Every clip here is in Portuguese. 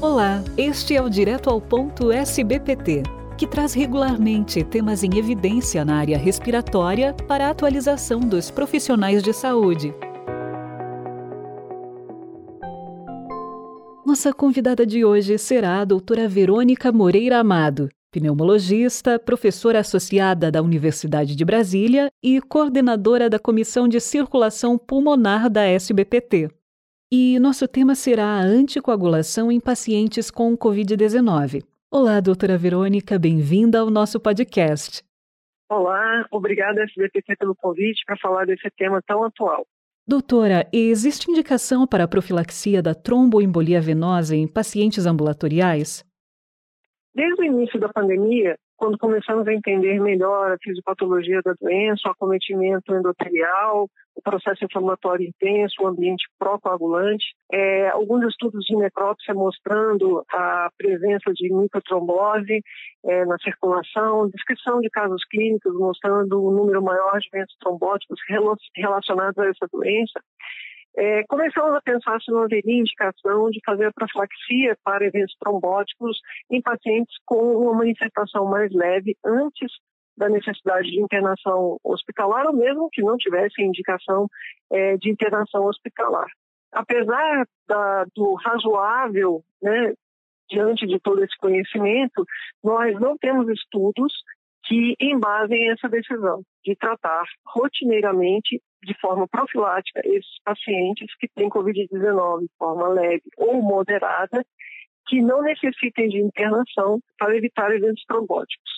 Olá, este é o Direto ao Ponto SBPT, que traz regularmente temas em evidência na área respiratória para a atualização dos profissionais de saúde. Nossa convidada de hoje será a doutora Verônica Moreira Amado, pneumologista, professora associada da Universidade de Brasília e coordenadora da Comissão de Circulação Pulmonar da SBPT. E nosso tema será a anticoagulação em pacientes com Covid-19. Olá, doutora Verônica, bem-vinda ao nosso podcast. Olá, obrigada SBPT pelo convite para falar desse tema tão atual. Doutora, existe indicação para a profilaxia da tromboembolia venosa em pacientes ambulatoriais? Desde o início da pandemia, quando começamos a entender melhor a fisiopatologia da doença, o acometimento endotelial, o processo inflamatório intenso, o ambiente pró-coagulante, é, alguns estudos de necrópsia mostrando a presença de microtrombose é, na circulação, descrição de casos clínicos mostrando um número maior de eventos trombóticos relacionados a essa doença, é, começamos a pensar se não haveria indicação de fazer a profilaxia para eventos trombóticos em pacientes com uma manifestação mais leve antes da necessidade de internação hospitalar ou mesmo que não tivesse indicação é, de internação hospitalar. Apesar da, do razoável, né, diante de todo esse conhecimento, nós não temos estudos que embasem essa decisão de tratar rotineiramente, de forma profilática, esses pacientes que têm Covid-19 de forma leve ou moderada, que não necessitem de internação para evitar eventos trombóticos.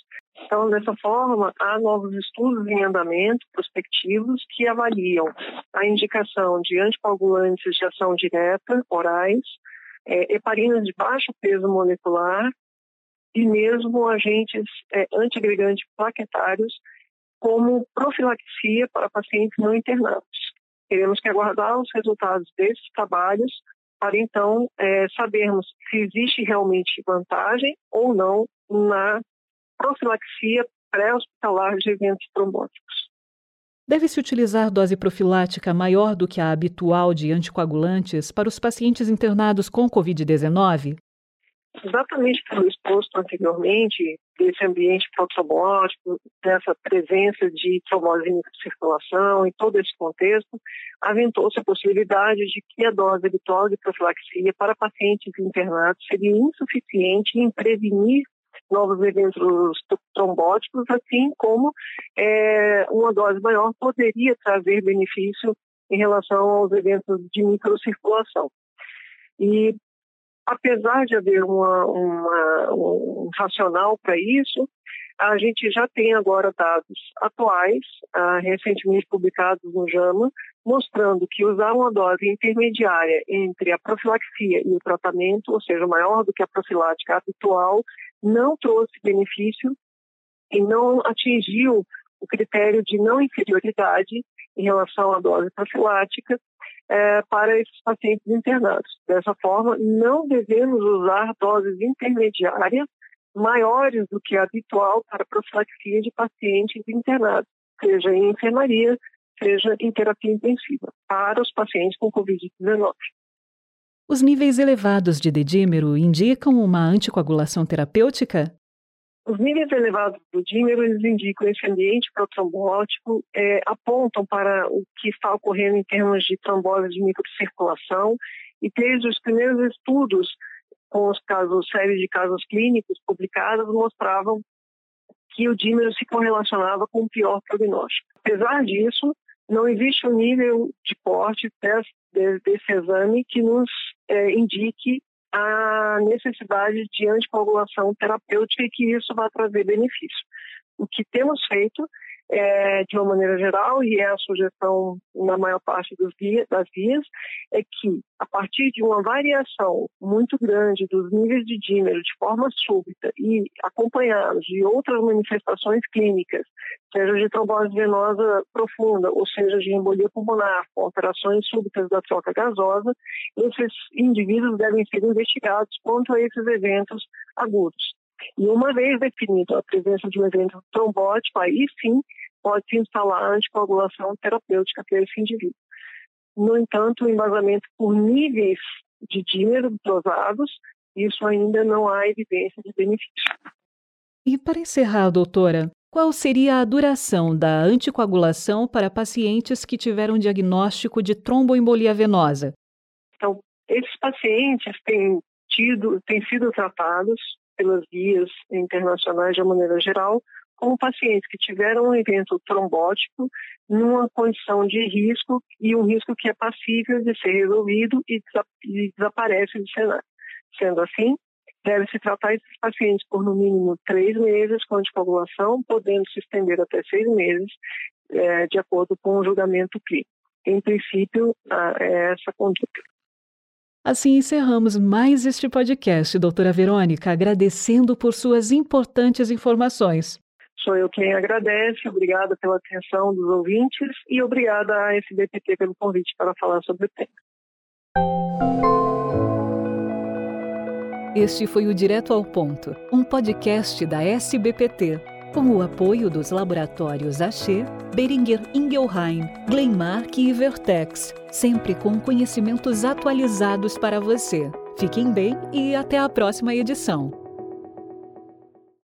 Então, dessa forma, há novos estudos em andamento, prospectivos, que avaliam a indicação de anticoagulantes de ação direta, orais, é, heparinas de baixo peso molecular e mesmo agentes é, antiagregantes plaquetários como profilaxia para pacientes não internados. Teremos que aguardar os resultados desses trabalhos para então é, sabermos se existe realmente vantagem ou não na profilaxia pré-hospitalar de eventos trombóticos. Deve-se utilizar dose profilática maior do que a habitual de anticoagulantes para os pacientes internados com Covid-19? Exatamente pelo exposto anteriormente, desse ambiente protrombótico, dessa presença de trombose em circulação e todo esse contexto, aventou-se a possibilidade de que a dose habitual de profilaxia para pacientes internados seria insuficiente em prevenir novos eventos trombóticos, assim como é, uma dose maior poderia trazer benefício em relação aos eventos de microcirculação. E apesar de haver uma, uma, um racional para isso, a gente já tem agora dados atuais, uh, recentemente publicados no JAMA, mostrando que usar uma dose intermediária entre a profilaxia e o tratamento, ou seja, maior do que a profilática habitual, não trouxe benefício e não atingiu o critério de não inferioridade em relação à dose profilática é, para esses pacientes internados. Dessa forma, não devemos usar doses intermediárias maiores do que a habitual para profilaxia de pacientes internados, seja em enfermaria, seja em terapia intensiva, para os pacientes com Covid-19. Os níveis elevados de dedímero indicam uma anticoagulação terapêutica? Os níveis elevados do dímero, eles indicam esse ambiente protrombótico, é, apontam para o que está ocorrendo em termos de trombose de microcirculação, e desde os primeiros estudos com os casos, de casos clínicos publicados, mostravam que o dímero se correlacionava com o pior prognóstico. Apesar disso, não existe um nível de corte desse, desse exame que nos é, indique a necessidade de anticoagulação terapêutica e que isso vai trazer benefício. O que temos feito é, de uma maneira geral, e é a sugestão na maior parte guia, das guias, é que a partir de uma variação muito grande dos níveis de dímero de forma súbita e acompanhados de outras manifestações clínicas, seja de trombose venosa profunda, ou seja de embolia pulmonar, com alterações súbitas da troca gasosa, esses indivíduos devem ser investigados quanto a esses eventos agudos. E uma vez definido a presença de um evento trombótico, aí sim pode-se instalar a anticoagulação terapêutica para esse indivíduo. No entanto, o embasamento por níveis de dímero dosados isso ainda não há evidência de benefício. E para encerrar, doutora, qual seria a duração da anticoagulação para pacientes que tiveram diagnóstico de tromboembolia venosa? Então, esses pacientes têm tido, têm sido tratados pelas guias internacionais de uma maneira geral como pacientes que tiveram um evento trombótico numa condição de risco e um risco que é passível de ser resolvido e, desaparece do cenário. Sendo assim, deve-se tratar esses pacientes por no mínimo três meses com anticoagulação, podendo se estender até seis meses, é, de acordo com o julgamento clínico. Em princípio, é essa conduta. Assim encerramos mais este podcast, doutora Verônica, agradecendo por suas importantes informações. Sou eu quem agradece, obrigada pela atenção dos ouvintes e obrigada à SBPT pelo convite para falar sobre o tema. Este foi o Direto ao Ponto, um podcast da SBPT, com o apoio dos laboratórios Axê, Beringer Ingelheim, Glenmark e Vertex, sempre com conhecimentos atualizados para você. Fiquem bem e até a próxima edição.